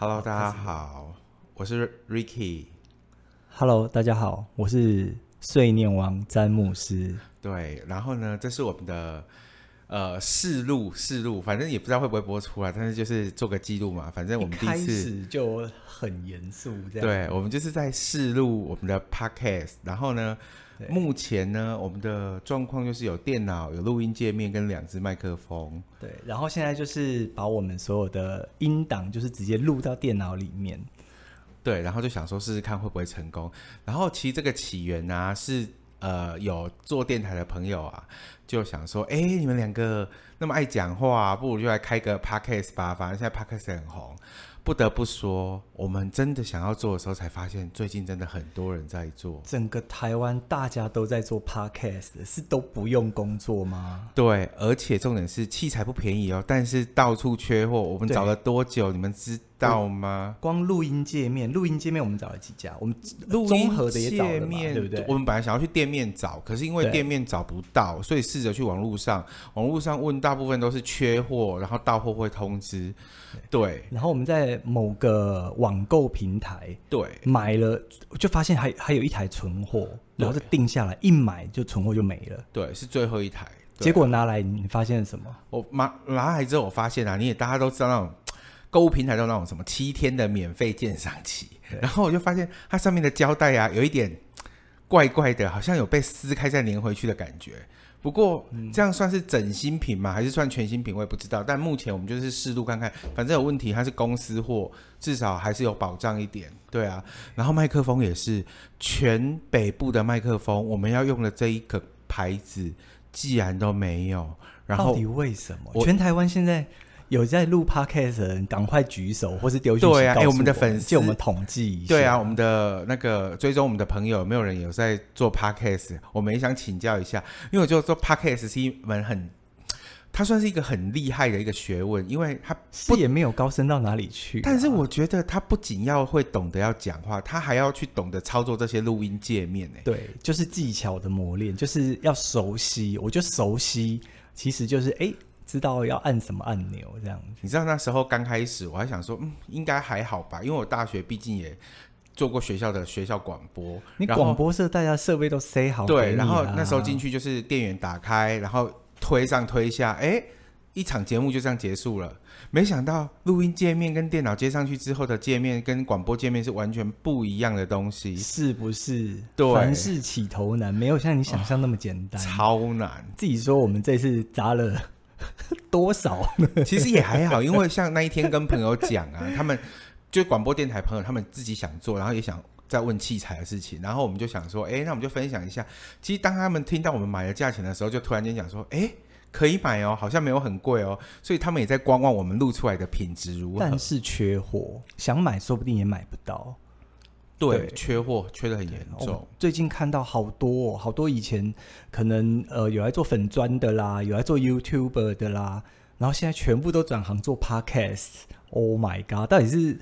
Hello，大家好，我是 Ricky。Hello，大家好，我是碎念王詹姆斯。对，然后呢，这是我们的呃试录试录，反正也不知道会不会播出来，但是就是做个记录嘛。反正我们第一次始就很严肃，这样。对，我们就是在试录我们的 Podcast，然后呢。目前呢，我们的状况就是有电脑、有录音界面跟两只麦克风。对，然后现在就是把我们所有的音档，就是直接录到电脑里面。对，然后就想说试试看会不会成功。然后其实这个起源呢、啊，是呃有做电台的朋友啊，就想说，哎，你们两个那么爱讲话，不如就来开个 Podcast 吧，反正现在 Podcast 很红。不得不说，我们真的想要做的时候，才发现最近真的很多人在做。整个台湾大家都在做 podcast，是都不用工作吗？对，而且重点是器材不便宜哦，但是到处缺货。我们找了多久？你们知道吗？光录音界面，录音界面我们找了几家，我们综合的也找了嘛，对不对？我们本来想要去店面找，可是因为店面找不到，所以试着去网络上，网络上问，大部分都是缺货，然后到货会通知。对，然后我们在某个网购平台对买了，就发现还还有一台存货，然后就定下来，一买就存货就没了。对，是最后一台。结果拿来，你发现了什么？我拿拿来之后，我发现啊，你也大家都知道那种购物平台都那种什么七天的免费鉴赏期，然后我就发现它上面的胶带啊，有一点怪怪的，好像有被撕开再粘回去的感觉。不过这样算是整新品吗？还是算全新品？我也不知道。但目前我们就是试录看看，反正有问题它是公司货，至少还是有保障一点。对啊，然后麦克风也是全北部的麦克风，我们要用的这一个牌子，既然都没有，然后到底为什么？全台湾现在。有在录 podcast 的人，赶快举手，或是丢讯息。对啊，哎、欸，我们的粉丝，借我们统计一下。对啊，我们的那个追踪我们的朋友，有没有人有在做 podcast？我们也想请教一下，因为我就做 podcast 是一门很，它算是一个很厉害的一个学问，因为它不也没有高深到哪里去。但是我觉得它不仅要会懂得要讲话，它还要去懂得操作这些录音界面。呢，对，就是技巧的磨练，就是要熟悉。我觉得熟悉其实就是哎。欸知道要按什么按钮这样子，你知道那时候刚开始，我还想说，嗯，应该还好吧，因为我大学毕竟也做过学校的学校广播，你广播室大家设备都塞好，对，然后那时候进去就是电源打开，然后推上推下，哎，一场节目就这样结束了。没想到录音界面跟电脑接上去之后的界面跟广播界面是完全不一样的东西，是不是？对，凡事起头难，没有像你想象那么简单，哦，超难。自己说我们这次砸了。多少呢？其实也还好，因为像那一天跟朋友讲啊，他们就广播电台朋友，他们自己想做，然后也想再问器材的事情，然后我们就想说，哎、欸，那我们就分享一下。其实当他们听到我们买的价钱的时候，就突然间讲说，哎、欸，可以买哦，好像没有很贵哦，所以他们也在观望我们录出来的品质如何。但是缺货，想买说不定也买不到。对，对，缺货缺的很严重。哦，最近看到好多，哦，好多以前可能呃有来做粉砖的啦，有来做 YouTuber 的啦，然后现在全部都转行做 Podcast。Oh my god！到底是？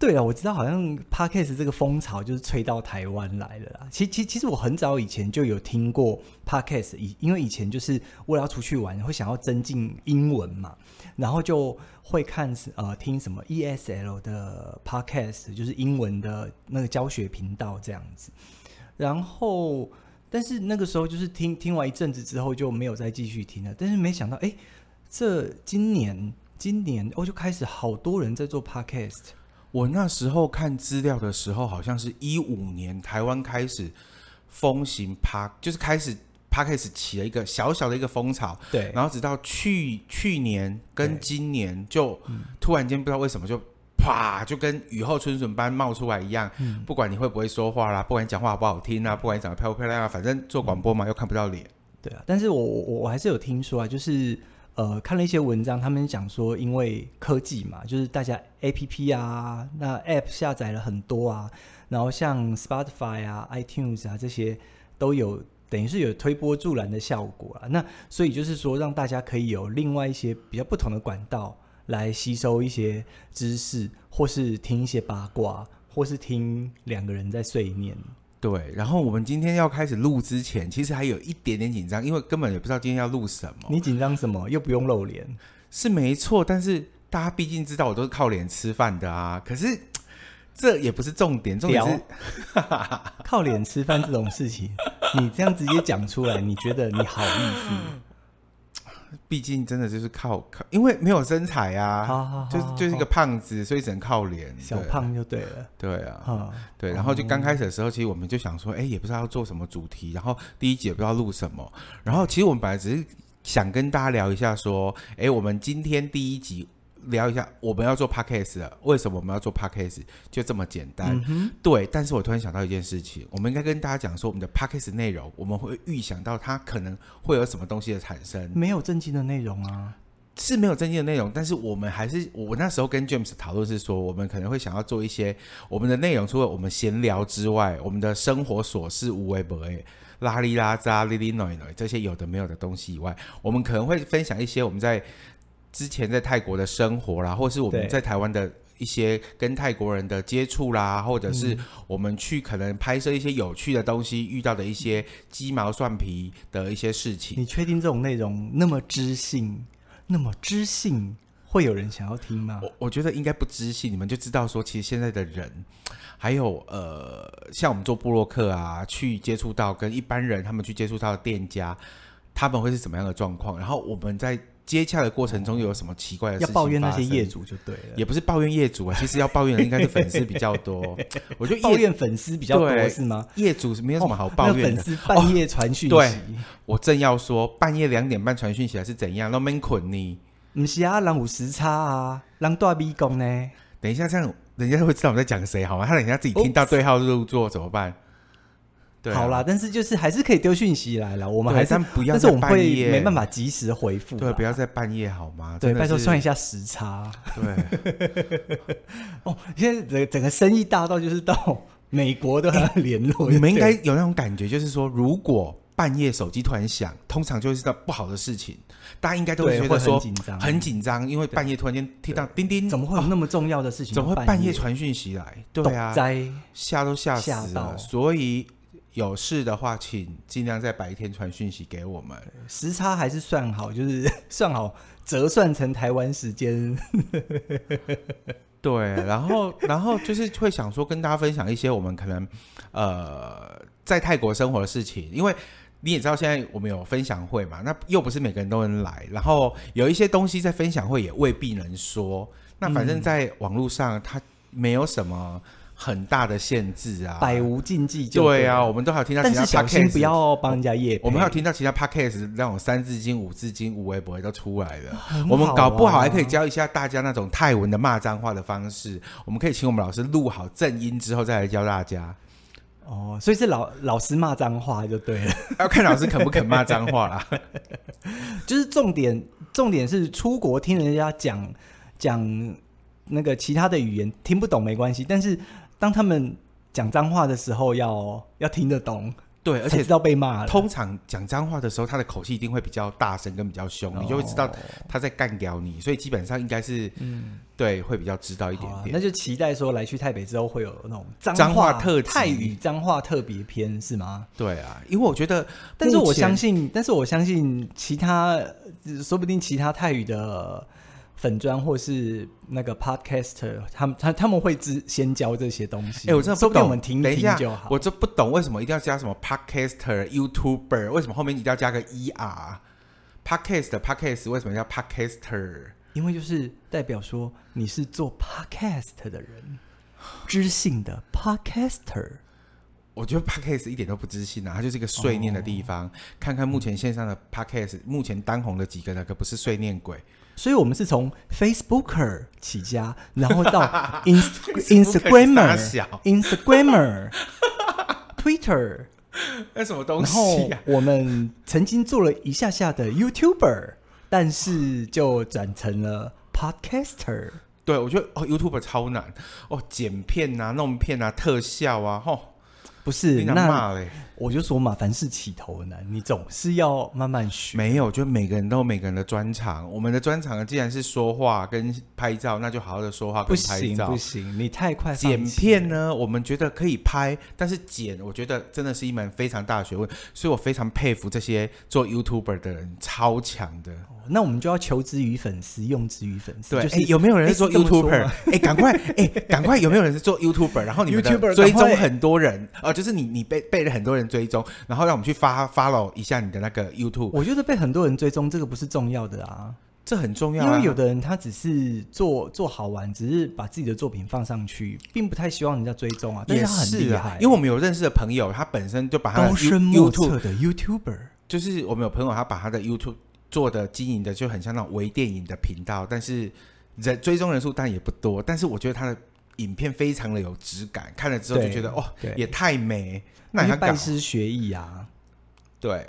对啊，我知道好像 Podcast 这个风潮就是吹到台湾来了啦。其其其实我很早以前就有听过 Podcast，以因为以前就是为了要出去玩，会想要增进英文嘛，然后就会看呃听什么 ESL 的 Podcast，就是英文的那个教学频道这样子。然后，但是那个时候就是听听完一阵子之后就没有再继续听了。但是没想到，哎，这今年今年我就开始好多人在做 Podcast。我那时候看资料的时候，好像是一五年台湾开始风行趴，就是开始 Podcast 起了一个小小的一个风潮。对，然后直到去去年跟今年，就突然间不知道为什么就啪，就跟雨后春笋般冒出来一样。嗯，不管你会不会说话啦，不管你讲话好不好听啊，不管你长得漂不漂亮啊，反正做广播嘛，又看不到脸。对啊，但是我我我还是有听说啊，就是。呃，看了一些文章，他们讲说，因为科技嘛，就是大家 APP 啊，那 App 下载了很多啊，然后像 Spotify 啊、iTunes 啊这些都有，等于是有推波助澜的效果啊。那所以就是说，让大家可以有另外一些比较不同的管道来吸收一些知识，或是听一些八卦，或是听两个人在碎念。对，然后我们今天要开始录之前，其实还有一点点紧张，因为根本也不知道今天要录什么。你紧张什么？又不用露脸，是没错。但是大家毕竟知道我都是靠脸吃饭的啊。可是这也不是重点，重点是 靠脸吃饭这种事情，你这样直接讲出来，你觉得你好意思？毕竟真的就是靠靠，因为没有身材啊，好好好就是就是一个胖子，所以只能靠脸，小胖就对了。对啊，嗯、对，然后就刚开始的时候，其实我们就想说，哎，也不知道要做什么主题，然后第一集也不知道录什么，然后其实我们本来只是想跟大家聊一下，说，哎，我们今天第一集。聊一下我们要做 podcast 了，为什么我们要做 podcast？就这么简单，嗯，对。但是我突然想到一件事情，我们应该跟大家讲说，我们的 podcast 内容，我们会预想到它可能会有什么东西的产生。没有正经的内容啊，是没有正经的内容，但是我们还是，我那时候跟 James 讨论是说，我们可能会想要做一些我们的内容，除了我们闲聊之外，我们的生活琐事无微不微，拉里拉扎、哩哩 noinoi 这些有的没有的东西以外，我们可能会分享一些我们在。之前在泰国的生活啦，或是我们在台湾的一些跟泰国人的接触啦，或者是我们去可能拍摄一些有趣的东西，遇到的一些鸡毛蒜皮的一些事情。你确定这种内容那么知性，那么知性，会有人想要听吗？我我觉得应该不知性，你们就知道说，其实现在的人，还有呃，像我们做布洛克啊，去接触到跟一般人他们去接触到的店家，他们会是怎么样的状况？然后我们在。接洽的过程中又有什么奇怪的事情？要抱怨那些业主就对了，也不是抱怨业主啊，其实要抱怨的应该是粉丝比较多。我觉得抱怨粉丝比较多是吗？业主是没有什么好抱怨的。哦、粉丝半夜传讯息，对，我正要说半夜两点半传讯息还是怎样？那没捆你？不是啊，人有时差啊，人大逼工呢。等一下，这样人家会知道我们在讲谁好吗？他等一下自己听到对号入座怎么办？对啊、好啦，但是就是还是可以丢讯息来了，我们还是但不要，但是我们会没办法及时回复。对，不要在半夜好吗？对，拜托算一下时差。对，哦，现在整整个生意大到就是到美国都要联络、欸。你们应该有那种感觉，就是说，如果半夜手机突然响，通常就是到不好的事情，大家应该都会觉得说很紧张，很紧张，因为半夜突然间听到叮叮，怎么会有那么重要的事情？怎么会半夜传讯息来？对啊，吓都吓死了，所以。有事的话，请尽量在白天传讯息给我们。时差还是算好，就是 算好折算成台湾时间。对，然后 然后就是会想说跟大家分享一些我们可能呃在泰国生活的事情，因为你也知道现在我们有分享会嘛，那又不是每个人都能来，然后有一些东西在分享会也未必能说。那反正在网络上，它没有什么。很大的限制啊，百无禁忌就对。对啊，我们都还有听到其他 podcast，不要帮人家夜。我们还有听到其他 podcast 那种三字经、五字经、五微不微都出来了、啊。我们搞不好还可以教一下大家那种泰文的骂脏话的方式。我们可以请我们老师录好正音之后再来教大家。哦，所以是老老师骂脏话就对了，要看老师肯不肯骂脏话啦。就是重点，重点是出国听人家讲讲那个其他的语言听不懂没关系，但是。当他们讲脏话的时候要，要要听得懂，对，而且知道被骂。通常讲脏话的时候，他的口气一定会比较大声跟比较凶，哦，你就会知道他在干掉你。所以基本上应该是，嗯，对，会比较知道一点点。啊，那就期待说来去台北之后会有那种脏话特泰语脏话特别篇是吗？对啊，因为我觉得，但是我相信，但是我相信其他，说不定其他泰语的。粉砖或是那个 podcaster，他们他他们会之先教这些东西。哎、欸，我真的不懂，我们听听就好。我就不懂为什么一定要加什么 podcaster、YouTuber？为什么后面一定要加个 er？podcast podcast 为什么叫 podcaster？因为就是代表说你是做 podcast 的人，知性的 podcaster。我觉得 podcast 一点都不知性啊，它就是一个碎念的地方。哦、看看目前线上的 podcast，目前当红的几个，那可不是碎念鬼。所以我们是从 Facebooker 起家，然后到 Instagramer、Instagramer、Twitter，那什么东西？然后我们曾经做了一下下的 YouTuber，但是就转成了 Podcaster。对，我觉得哦，YouTuber 超难哦，剪片啊、弄片啊、特效啊，吼。不是你那？我就说嘛，凡事起头难，你总是要慢慢学。没有，就每个人都有每个人的专长。我们的专长既然是说话跟拍照，那就好好的说话跟拍照。不行，不行，你太快。剪片呢，我们觉得可以拍，但是剪，我觉得真的是一门非常大的学问。所以我非常佩服这些做 YouTuber 的人，超强的。那我们就要求之于粉丝，用之于粉丝。对，就是有没有人是做 YouTuber？哎，赶快，哎，赶快，有没有人是做 YouTuber？然后你们的追踪很多人，呃，就是你你被被了很多人追踪，然后让我们去发 follow 一下你的那个 YouTube。我觉得被很多人追踪这个不是重要的啊，这很重要啊，因为有的人他只是做做好玩，只是把自己的作品放上去，并不太希望人家追踪啊。但是他很厉害，因为我们有认识的朋友，他本身就把他的 YouTube 的 YouTuber，就是我们有朋友他把他的 YouTube。做的经营的就很像那种微电影的频道，但是人追踪人数当然也不多，但是我觉得他的影片非常的有质感，看了之后就觉得哦，也太美，那你拜师学艺啊？对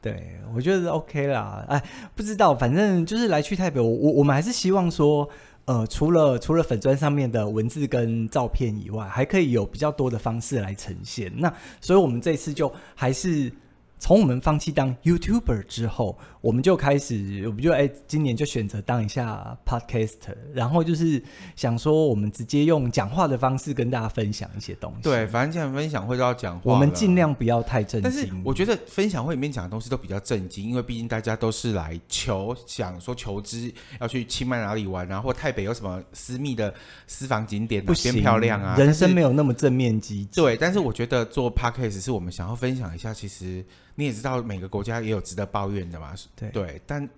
对，我觉得 OK 啦。哎，不知道，反正就是来去台北，我我我们还是希望说，呃，除了除了粉砖上面的文字跟照片以外，还可以有比较多的方式来呈现。那所以我们这次就还是。从我们放弃当 YouTuber 之后，我们就开始，我们就哎，今年就选择当一下 Podcaster，然后就是想说，我们直接用讲话的方式跟大家分享一些东西。对，反正这样分享会都要讲话，我们尽量不要太正经。但是我觉得分享会里面讲的东西都比较正经，因为毕竟大家都是来求，想说求知，要去清迈哪里玩啊，或台北有什么私密的私房景点，不边漂亮啊。人生没有那么正面积极。对，但是我觉得做 Podcast 是我们想要分享一下，其实。你也知道，每个国家也有值得抱怨的嘛？对，对，但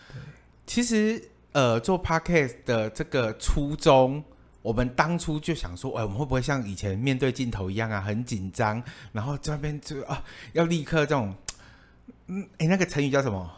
其实呃，做 podcast 的这个初衷，我们当初就想说，哎，我们会不会像以前面对镜头一样啊，很紧张，然后这边就啊，要立刻这种，嗯，哎，那个成语叫什么？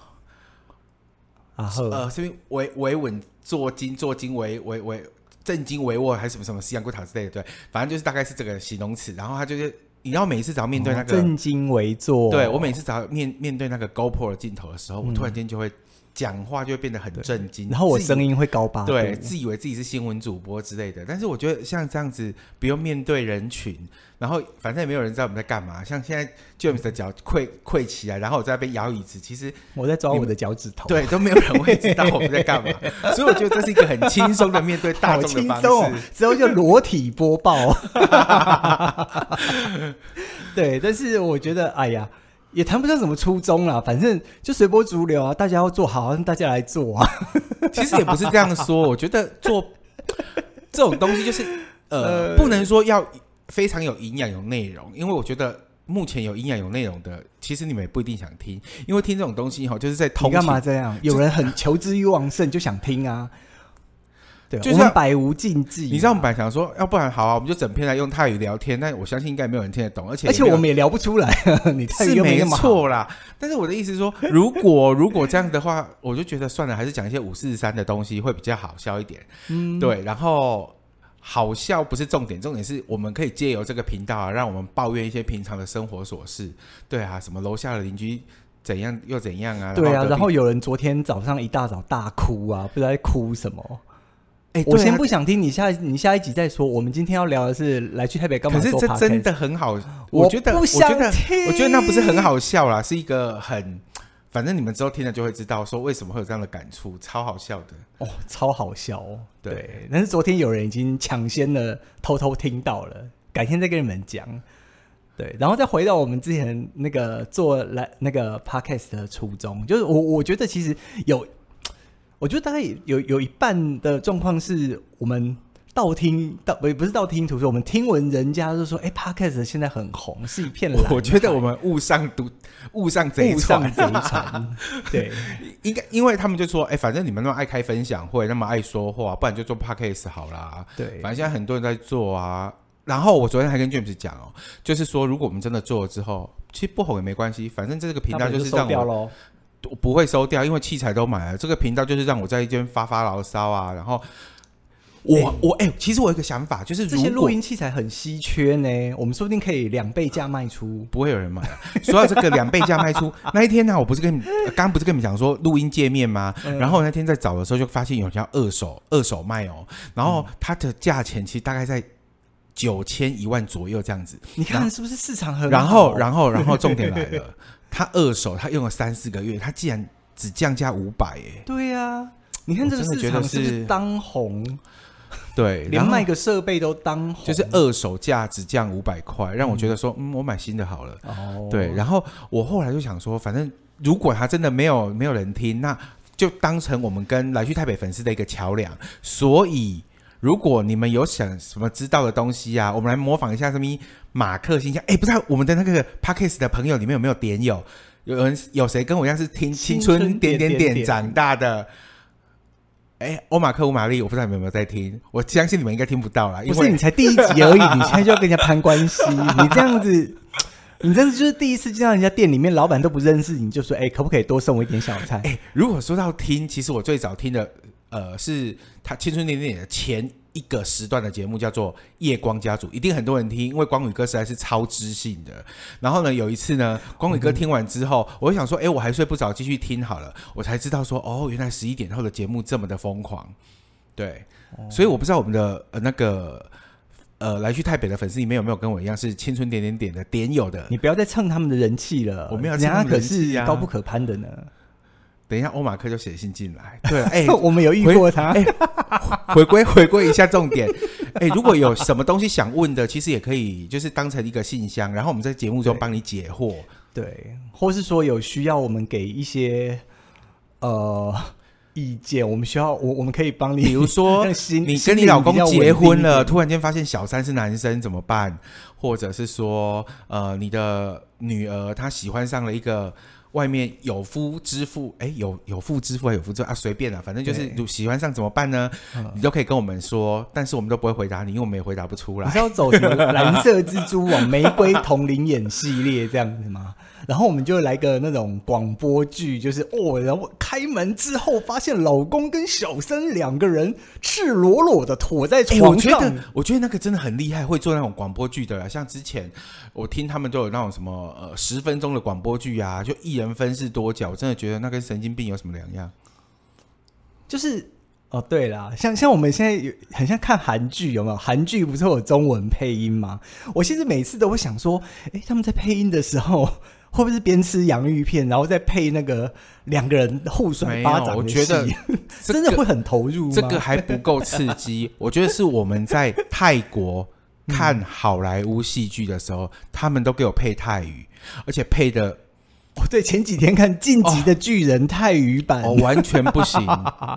啊，呃，是维维稳坐金，坐金维维维正襟危坐，还是什么什么西洋古塔之类的？对，反正就是大概是这个形容词。然后他就是。你知道每次只要面对那个正襟危坐，对，我每次只要面面对那个 GoPro 的镜头的时候，嗯、我突然间就会讲话就会变得很震惊，然后我声音会高八度，对，自以为自己是新闻主播之类的。但是我觉得像这样子，不用面对人群，然后反正也没有人知道我们在干嘛。像现在 James 的脚跪跪起来，然后我在那边摇椅子，其实我在抓我的脚趾头，对，都没有人会知道我们在干嘛。所以我觉得这是一个很轻松的面对大众的方式，哦、之后就裸体播报。对，但是我觉得，哎呀。也谈不上什么初衷啦，反正就随波逐流啊，大家要做好，让大家来做啊。其实也不是这样说，我觉得做 这种东西就是呃，呃，不能说要非常有营养、有内容，因为我觉得目前有营养、有内容的，其实你们也不一定想听，因为听这种东西哈，就是在偷。你干嘛这样？有人很求知欲旺盛，就想听啊。对，就是、我们百无禁忌。你知道我们本来想说，要不然好啊，我们就整篇来用泰语聊天。但我相信应该没有人听得懂，而且而且我们也聊不出来。你泰语没是没错啦，但是我的意思是说，如果如果这样的话，我就觉得算了，还是讲一些五四三的东西会比较好笑一点。嗯，对。然后好笑不是重点，重点是我们可以借由这个频道啊，让我们抱怨一些平常的生活琐事。对啊，什么楼下的邻居怎样又怎样啊？对啊，然后有人昨天早上一大早大哭啊，不知道在哭什么。欸、我先不想听你下你下一集再说。我们今天要聊的是来去台北干嘛？可是这真的很好，我觉得我，不想听，我觉得我觉得那不是很好笑啦，是一个很反正你们之后听了就会知道说为什么会有这样的感触，超好笑的哦，超好笑哦。对，对，但是昨天有人已经抢先的偷偷听到了，改天再跟你们讲。对，然后再回到我们之前那个做来那个 podcast 的初衷，就是我我觉得其实有。我觉得大概有有一半的状况是我们道听道不不是道听途说，我们听闻人家就说，哎，Podcast 现在很红，是一片蓝。我觉得我们误上毒，误上贼船，贼船。对，应该因为他们就说，哎，反正你们那么爱开分享会，那么爱说话，不然就做 Podcast 好啦。对，反正现在很多人在做啊。然后我昨天还跟 James 讲哦，就是说如果我们真的做了之后，其实不红也没关系，反正这个频道就是让我。我不会收掉，因为器材都买了。这个频道就是让我在一边发发牢骚啊。然后我、欸、我哎、欸，其实我有一个想法，就是如果这些录音器材很稀缺呢，我们说不定可以两倍价卖出。不会有人买。说到这个两倍价卖出那一天呢、啊，我不是跟你刚刚不是跟你们讲说录音界面吗？嗯、然后那天在找的时候就发现有人要二手二手卖哦。然后它的价钱其实大概在九千一万左右这样子。你看是不是市场很好？然后，然后，然后重点来了，他二手他用了三四个月，他竟然只降价五百哎。对呀、啊，你看这个市场是不是当红？对，连卖个设备都当红，就是二手价只降五百块，让我觉得说，嗯，嗯，我买新的好了。哦，对，然后我后来就想说，反正如果他真的没有没有人听，那就当成我们跟来去台北粉丝的一个桥梁。所以，如果你们有想什么知道的东西啊，我们来模仿一下什么马克信箱。哎，不知道我们的那个 Podcast 的朋友里面有没有点友？有人有谁跟我一样是听青春点点点长大的？哎，欧马克、吴玛丽，我不知道你们有没有在听。我相信你们应该听不到啦，因为不是你才第一集而已，你现在就要跟人家攀关系，你这样子，你这样子就是第一次见到人家店里面，老板都不认识你，就说：“哎，可不可以多送我一点小菜？”哎，如果说到听，其实我最早听的，呃，是他青春点点点的前。一个时段的节目叫做《夜光家族》，一定很多人听，因为光宇哥实在是超知性的。然后呢，有一次呢，光宇哥听完之后，嗯、我就想说，哎，我还睡不着，继续听好了。我才知道说，哦，原来十一点后的节目这么的疯狂。对，哦、所以我不知道我们的呃那个呃来去台北的粉丝里面有没有跟我一样是青春点点点的点友的。你不要再蹭他们的人气了，我们要人家可是高不可攀的呢。等一下，欧马克就写信进来。对，哎，我们有遇过他。哎，回归回归一下重点。哎，如果有什么东西想问的，其实也可以，就是当成一个信箱，然后我们在节目中帮你解惑。对，对，或是说有需要我们给一些呃意见，我们需要我我们可以帮你，比如说 你跟你老公结婚了，突然间发现小三是男生怎么办？或者是说呃你的女儿她喜欢上了一个。外面有夫之妇，哎，有有妇之妇还有夫之妇啊，随便啦，反正就是喜欢上怎么办呢？嗯、你都可以跟我们说，但是我们都不会回答你，因为我们也回答不出来。你是要走什么蓝色蜘蛛网、玫瑰瞳铃眼系列这样子吗？然后我们就来个那种广播剧，就是哦，然后开门之后发现老公跟小三两个人赤裸裸的躺在床上。我觉得，我觉得那个真的很厉害，会做那种广播剧的啦。像之前我听他们都有那种什么呃十分钟的广播剧啊，就一人分饰多角，我真的觉得那跟神经病有什么两样？就是哦，对啦，像像我们现在有很像看韩剧，有没有？韩剧不是有中文配音吗？我其实每次都会想说，哎，他们在配音的时候。会不会是边吃洋芋片，然后再配那个两个人互甩巴掌？我觉得、这个、真的会很投入吗？这个还不够刺激。我觉得是我们在泰国看好莱坞戏剧的时候，嗯、他们都给我配泰语，而且配的哦，对，前几天看《晋级的巨人》泰语版，哦，完全不行。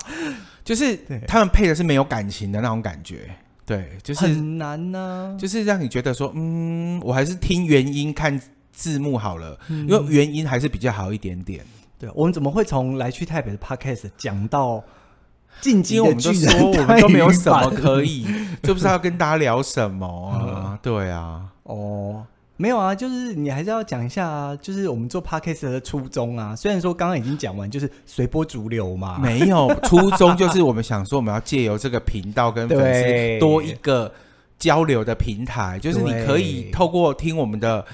就是他们配的是没有感情的那种感觉，对，就是很难呢、啊，就是让你觉得说，嗯，我还是听原音看。字幕好了，因为原音还是比较好一点点。嗯、对，我们怎么会从来去台北的 Podcast 讲到进击的巨人？我们，我们都没有什么可以，就不知道要跟大家聊什么啊？嗯、对啊，哦，没有啊，就是你还是要讲一下啊，就是我们做 Podcast 的初衷啊。虽然说刚刚已经讲完，就是随波逐流嘛，没有 初衷，就是我们想说，我们要借由这个频道跟粉丝多一个交流的平台，就是你可以透过听我们的。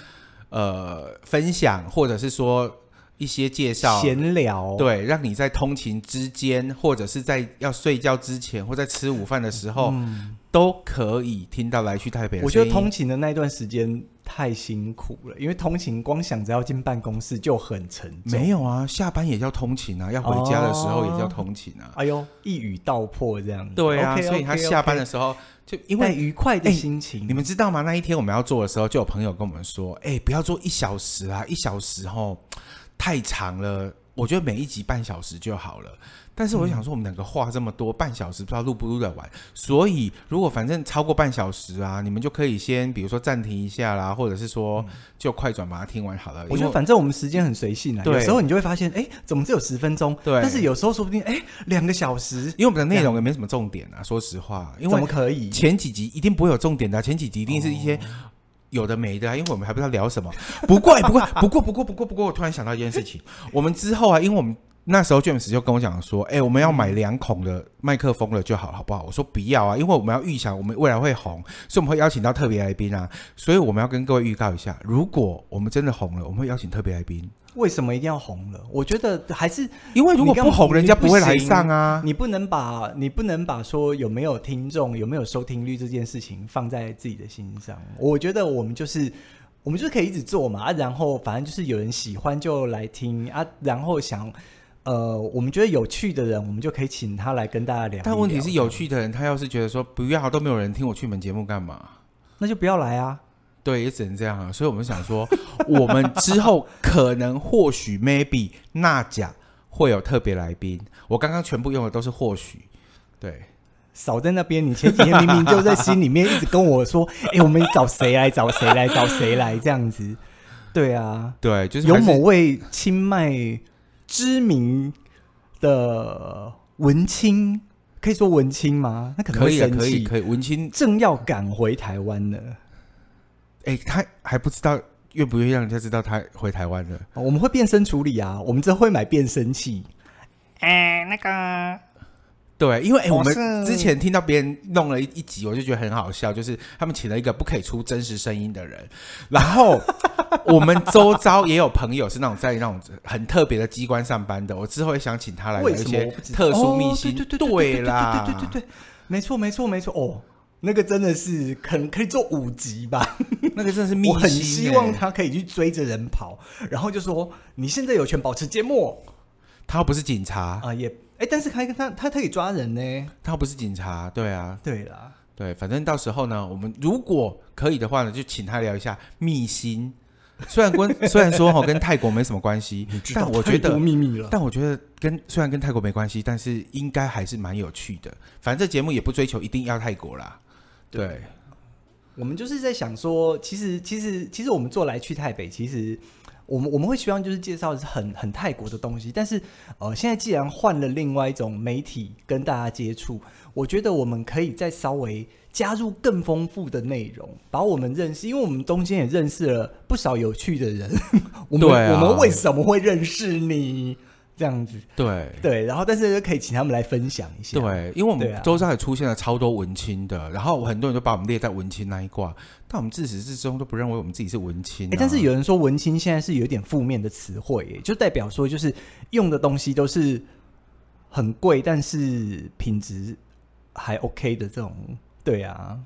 呃，分享或者是说一些介绍、闲聊，对，让你在通勤之间，或者是在要睡觉之前，或在吃午饭的时候，嗯、都可以听到来去台北。我觉得通勤的那段时间太辛苦了，因为通勤光想着要进办公室就很沉重。没有啊，下班也叫通勤啊，要回家的时候也叫通勤啊。哦、哎呦，一语道破这样子。对啊，okay, okay, okay. 所以他下班的时候。就因为愉快的心情，你们知道吗？那一天我们要做的时候，就有朋友跟我们说：“哎，不要做一小时啊，一小时齁太长了。我觉得每一集半小时就好了。”但是我想说，我们两个话这么多，半小时不知道录不录得完。所以如果反正超过半小时啊，你们就可以先比如说暂停一下啦，或者是说就快转把它听完好了。我觉得反正我们时间很随性啊，有时候你就会发现，哎，怎么只有十分钟？对。但是有时候说不定，哎，两个小时。因为我们的内容也没什么重点啊，说实话。因为怎么可以？前几集一定不会有重点的，前几集一定是一些有的没的啊，因为我们还不知道聊什么。不过，不过，不过，不过，不过，不过，我突然想到一件事情，我们之后啊，因为我们。那时候 James 就跟我讲说：“哎、我们要买两孔的麦克风了就好，好不好？”我说：“不要啊，因为我们要预想我们未来会红，所以我们会邀请到特别来宾啊。所以我们要跟各位预告一下，如果我们真的红了，我们会邀请特别来宾。为什么一定要红了？我觉得还是因为如果不红，人家不会来上啊。你不能把你不能把说有没有听众、有没有收听率这件事情放在自己的心上。我觉得我们就是我们就是可以一直做嘛啊，然后反正就是有人喜欢就来听啊，然后想呃，我们觉得有趣的人，我们就可以请他来跟大家聊聊。但问题是，有趣的人他要是觉得说不要都没有人听，我去你们节目干嘛？那就不要来啊。对，也只能这样啊。所以我们想说，我们之后可能或许 maybe 那甲会有特别来宾。我刚刚全部用的都是或许，对，少在那边。你前几天明明就在心里面一直跟我说，哎、欸，我们找谁来？找谁来？找谁来？这样子。对啊，对，就是有某位清迈知名的文青，可以说文青吗？那可能会生气，可以，可以，可以。文青正要赶回台湾了。哎、欸，他还不知道愿不愿意让人家知道他回台湾了。我们会变声处理啊，我们这会买变声器。哎、欸，那个，对，因为、欸、我们之前听到别人弄了一一集，我就觉得很好笑，就是他们请了一个不可以出真实声音的人，然后我们周遭也有朋友是那种在那种很特别的机关上班的，我之后也想请他来聊一些特殊秘辛。对对对对啦，对对对对对，没错没错没错哦。那个真的是可能可以做五集吧，那个真的是秘辛。我很希望他可以去追着人跑，然后就说你现在有权保持缄默。他不是警察啊，也哎，但是他他他可以抓人呢。他不是警察，对啊，对啦，对，反正到时候呢，我们如果可以的话呢，就请他聊一下密心。虽然跟 虽然说哈跟泰国没什么关系，但我觉得秘密了。但我觉得跟虽然跟泰国没关系，但是应该还是蛮有趣的。反正这节目也不追求一定要泰国啦。对，对，我们就是在想说，其实其实其实我们做来去台北，其实我们我们会希望就是介绍的是很很泰国的东西，但是呃，现在既然换了另外一种媒体跟大家接触，我觉得我们可以再稍微加入更丰富的内容，把我们认识，因为我们中间也认识了不少有趣的人。我们、啊、我们为什么会认识你？这样子，对。对，然后但是可以请他们来分享一下，对，因为我们周遭也出现了超多文青的，啊、然后很多人都把我们列在文青那一挂，但我们自始至终都不认为我们自己是文青、啊。但是有人说文青现在是有点负面的词汇，就代表说就是用的东西都是很贵，但是品质还 OK 的这种，对啊，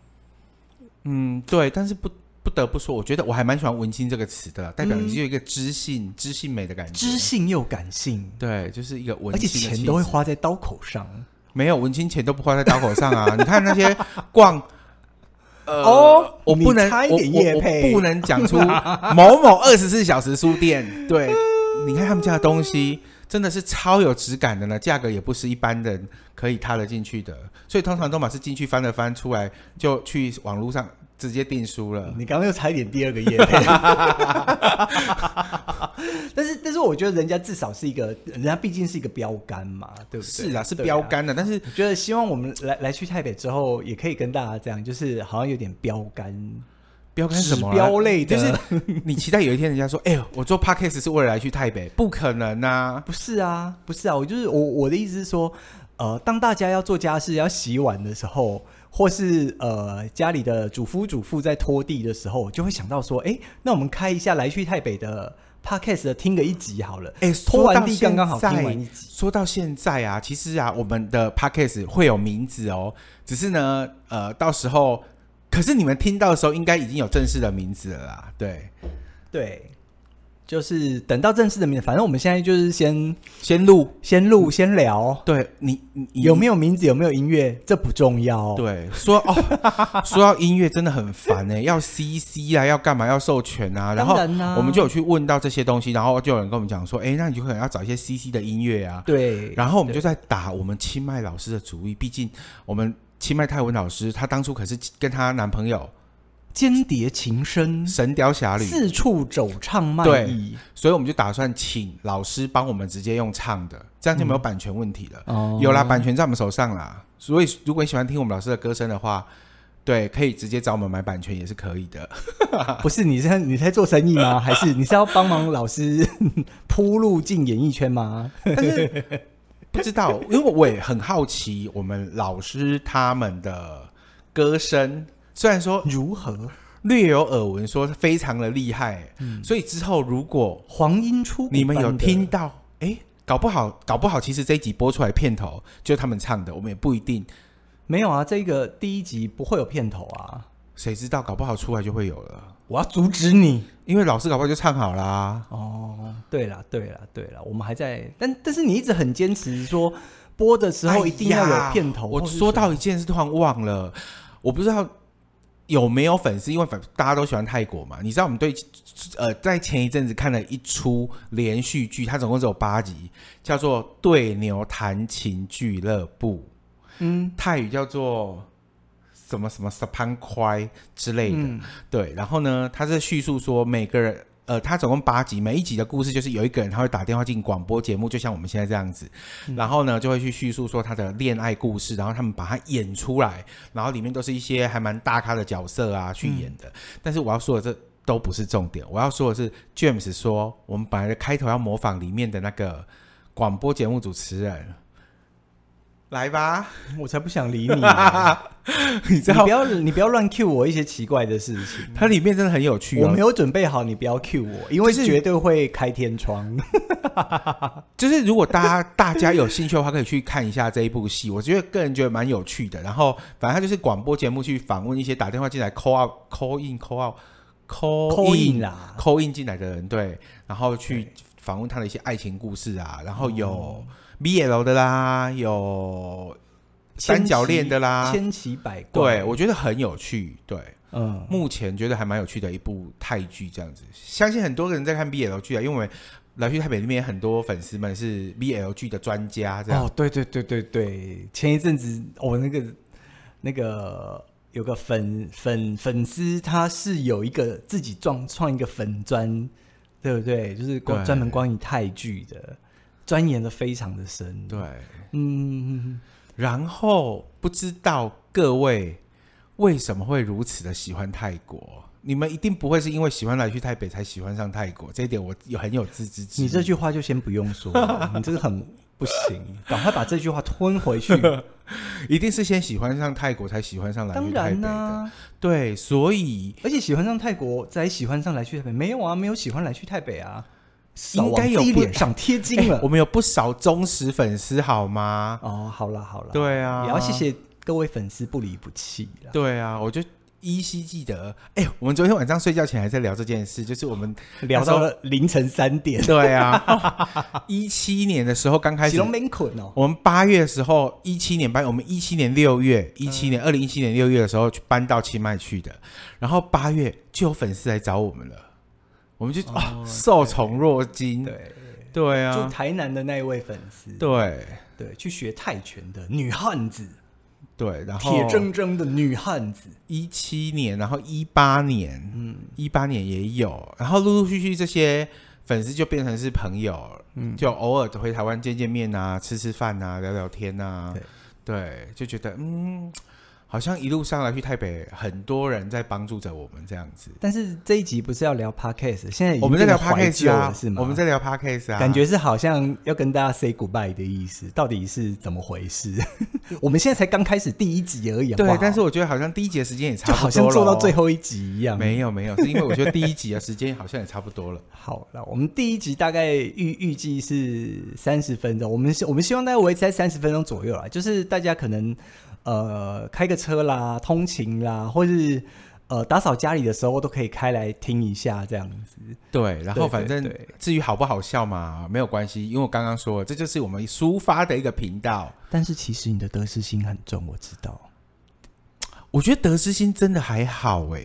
嗯，对，但是不。不得不说，我觉得我还蛮喜欢“文青”这个词的，代表你是有一个知性、嗯、知性美的感觉，知性又感性，对，就是一个文青，而且钱都会花在刀口上。没有文青钱都不花在刀口上啊！你看那些逛，呃，哦，我不能，我我我不能讲出 某某二十四小时书店。对，你看他们家的东西真的是超有质感的呢，价格也不是一般人可以踏得进去的，所以通常都嘛是进去翻了翻出来，就去网络上。直接订书了。你刚刚又差一点第二个业配，但是但是我觉得人家至少是一个，人家毕竟是一个标杆嘛，对不对？是啊，是标杆的。啊、但是觉得希望我们来来去台北之后，也可以跟大家这样，就是好像有点标杆，标杆什么？标类的，就是你期待有一天人家说，哎呦，我做 Podcast 是为了来去台北，不可能啊！不是啊，不是啊，我就是我我的意思是说，呃，当大家要做家事、要洗碗的时候。或是呃，家里的主夫主妇在拖地的时候，就会想到说，哎，那我们开一下来去台北的 podcast 的听个一集好了。哎，拖完地刚刚好听完一集。说到现在啊，其实啊，我们的 podcast 会有名字哦，只是呢，呃，到时候，可是你们听到的时候，应该已经有正式的名字了啦。对，对。就是等到正式的名字，反正我们现在就是先先录、先录、先聊。对你，你有没有名字？有没有音乐？这不重要。对，说哦，说到音乐真的很烦哎，要 CC 啊，要干嘛？要授权啊。然后我们就有去问到这些东西，然后就有人跟我们讲说，哎，那你就可能要找一些 CC 的音乐啊。对。然后我们就在打我们清迈老师的主意，毕竟我们清迈泰文老师，她当初可是跟她男朋友。间谍情深，神雕侠侣，四处走唱卖艺，所以我们就打算请老师帮我们直接用唱的，这样就没有版权问题了。嗯、有啦，版权在我们手上啦。所以如果你喜欢听我们老师的歌声的话，对，可以直接找我们买版权也是可以的。不是你在你在做生意吗？还是你是要帮忙老师 铺路进演艺圈吗？但是不知道，因为我也很好奇我们老师他们的歌声。虽然说如何略有耳闻，说非常的厉害。嗯，所以之后如果黄莺出，你们有听到，哎，搞不好，搞不好，其实这一集播出来片头就是他们唱的，我们也不一定。没有啊，这个第一集不会有片头啊，谁知道？搞不好出来就会有了。我要阻止你，因为老师搞不好就唱好啦。哦，对了，对了，对了，我们还在，但但是你一直很坚持说播的时候一定要有片头。哎、我说到一件事，突然忘了，我不知道有没有粉丝，因为粉大家都喜欢泰国嘛。你知道我们对呃，在前一阵子看了一出连续剧，它总共只有八集，叫做《对牛弹琴俱乐部》，嗯，泰语叫做。什么什么 Sapan Kwai 之类的，嗯、对，然后呢，他是叙述说每个人，呃，他总共八集，每一集的故事就是有一个人他会打电话进广播节目，就像我们现在这样子，嗯、然后呢就会去叙述说他的恋爱故事，然后他们把它演出来，然后里面都是一些还蛮大咖的角色啊去演的。嗯、但是我要说的这都不是重点，我要说的是 James 说我们本来的开头要模仿里面的那个广播节目主持人。来吧，我才不想理你！你知道，你不要你不要乱 cue 我一些奇怪的事情。它里面真的很有趣，哦，我没有准备好，你不要 cue 我，因为绝对会开天窗。就是、就是、如果大家大家有兴趣的话，可以去看一下这一部戏。我觉得个人觉得蛮有趣的。然后，反正他就是广播节目去访问一些打电话进来 call out call in call out call in 啦 call in 进来的人，对，然后去访问他的一些爱情故事啊，然后有。嗯 BL 的啦，有三角恋的啦，千奇百怪。对，我觉得很有趣。对，嗯，目前觉得还蛮有趣的一部泰剧，这样子。相信很多人在看 BL 剧啊，因为来去台北那边很多粉丝们是 BL 剧的专家，这样。哦，对对对对对，前一阵子我、哦、那个那个有个粉粉粉丝，他是有一个自己创创一个粉专，对不对？就是关专门关于泰剧的。钻研的非常的深，对，嗯，然后不知道各位为什么会如此的喜欢泰国？你们一定不会是因为喜欢来去泰北才喜欢上泰国，这一点我有很有自知之明。你这句话就先不用说，你这个很不行，赶快把这句话吞回去。一定是先喜欢上泰国才喜欢上来去泰北的，啊、对，所以而且喜欢上泰国才喜欢上来去泰北，没有啊，没有喜欢来去泰北啊。应该有脸上贴金了，我们有不少忠实粉丝，好吗？哦，好了好了，对啊，也要谢谢各位粉丝不离不弃。对啊，我就依稀记得，哎，我们昨天晚上睡觉前还在聊这件事，就是我们 聊到了凌晨三点。对啊，一七年的时候刚开始，我们八月的时候，一七年八月，我们一七年六月，一七年二零一七年六月的时候去搬到清迈去的，然后八月就有粉丝来找我们了。我们就受宠若惊，对对啊，就台南的那一位粉丝，对。对，去学泰拳的女汉子，对，然后铁铮铮的女汉子，一七年，然后一八年，嗯，一八年也有，然后陆陆续续这些粉丝就变成是朋友，嗯，就偶尔回台湾见见面啊，吃吃饭啊，聊聊天啊，对，对，就觉得嗯。好像一路上来去台北，很多人在帮助着我们这样子。但是这一集不是要聊 podcast，现在我们在聊 podcast 啊，是吗？我们在聊 podcast 啊，感觉是好像要跟大家 say goodbye 的意思，到底是怎么回事？我们现在才刚开始第一集而已，对。但是我觉得好像第一集的时间也差不多了，就好像做到最后一集一样。没有没有，是因为我觉得第一集的时间好像也差不多了。好了，我们第一集大概预预计是三十分钟，我们我们希望大概维持在三十分钟左右啦，就是大家可能。呃，开个车啦，通勤啦，或是呃打扫家里的时候，都可以开来听一下这样子。对，然后反正至于好不好笑嘛，没有关系，因为我刚刚说了，这就是我们抒发的一个频道。但是其实你的得失心很重，我知道。我觉得得失心真的还好哎，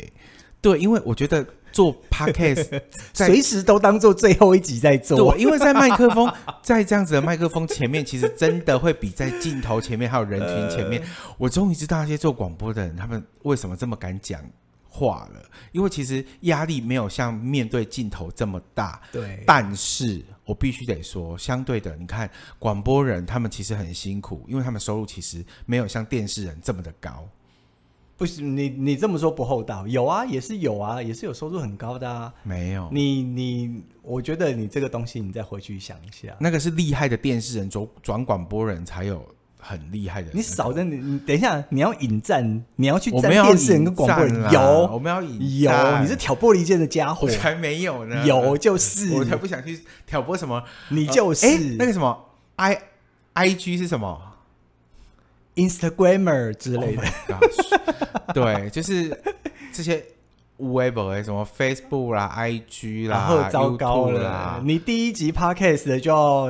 对，因为我觉得。做 podcast，随时都当做最后一集在做。对，因为在麦克风，在这样子的麦克风前面，其实真的会比在镜头前面还有人群前面。我终于知道那些做广播的人，他们为什么这么敢讲话了。因为其实压力没有像面对镜头这么大。对，但是我必须得说，相对的，你看广播人，他们其实很辛苦，因为他们收入其实没有像电视人这么的高。不行，你你这么说不厚道。有啊，也是有啊，也是有收入很高的啊。没有，你你，我觉得你这个东西，你再回去想一下。那个是厉害的电视人转转广播人才有很厉害的。你少的你，你等一下，你要引战，你要去战我们要电视人跟广播人，有我们要引有，你是挑拨离间的家伙，我才没有呢，有就是，我才不想去挑拨什么，你就是、呃、那个什么 i i g 是什么 Instagrammer 之类的，oh、对，就是这些。Web 什么 Facebook 啦、IG 啦，然后糟糕了啦！你第一集 Podcast 的就要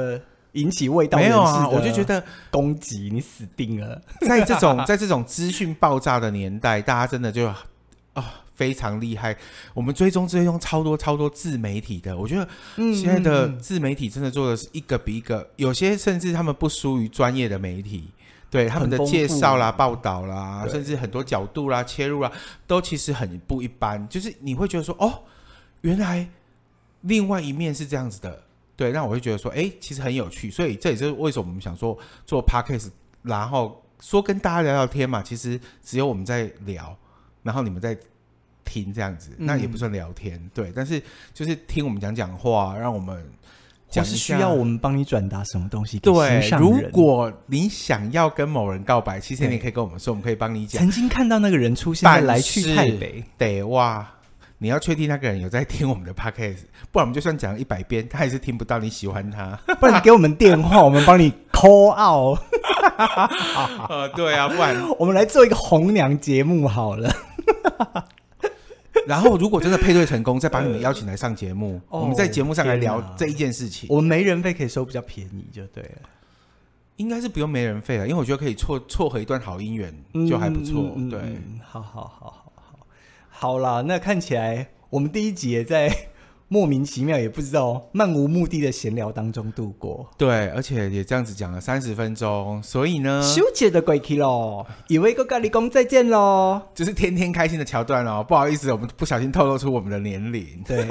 引起味道，没有啊？我就觉得攻击你死定了。在这种 在这种资讯爆炸的年代，大家真的就啊、哦、非常厉害。我们追踪追踪超多超多自媒体的，我觉得现在的自媒体真的做的是一个比一个，有些甚至他们不输于专业的媒体。对他们的介绍啦、报道啦，甚至很多角度啦、切入啦，都其实很不一般。就是你会觉得说，哦，原来另外一面是这样子的。对，那我会觉得说，哎，其实很有趣。所以这也是为什么我们想说做 podcast，然后说跟大家聊聊天嘛。其实只有我们在聊，然后你们在听这样子，那也不算聊天。嗯、对，但是就是听我们讲讲话，让我们。或是需要我们帮你转达什么东西给心上人？对，如果你想要跟某人告白，其实你也可以跟我们说，我们可以帮你讲。曾经看到那个人出现在来去台北，得哇！你要确定那个人有在听我们的 podcast，不然我们就算讲一百遍，他还是听不到你喜欢他。不然你给我们电话，我们帮你 call out。呃，对啊，不然 我们来做一个红娘节目好了。然后，如果真的配对成功，再把你们邀请来上节目，呃、我们在节目上来聊这一件事情。我们没人费可以收比较便宜，就对了。应该是不用没人费了，因为我觉得可以撮撮合一段好姻缘，就还不错。嗯、对，好好好好好，好啦，那看起来我们第一集也在。莫名其妙，也不知道漫无目的的闲聊当中度过。对，而且也这样子讲了三十分钟，所以呢，休息的鬼气喽，以为个咖喱公再见喽，就是天天开心的桥段哦。不好意思，我们不小心透露出我们的年龄。对，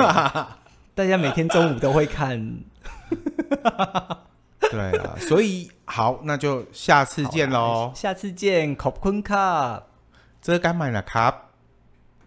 大家每天中午都会看。对啊，所以好，那就下次见喽。下次见，ขอบคุณครับ。这个干嘛呢？卡。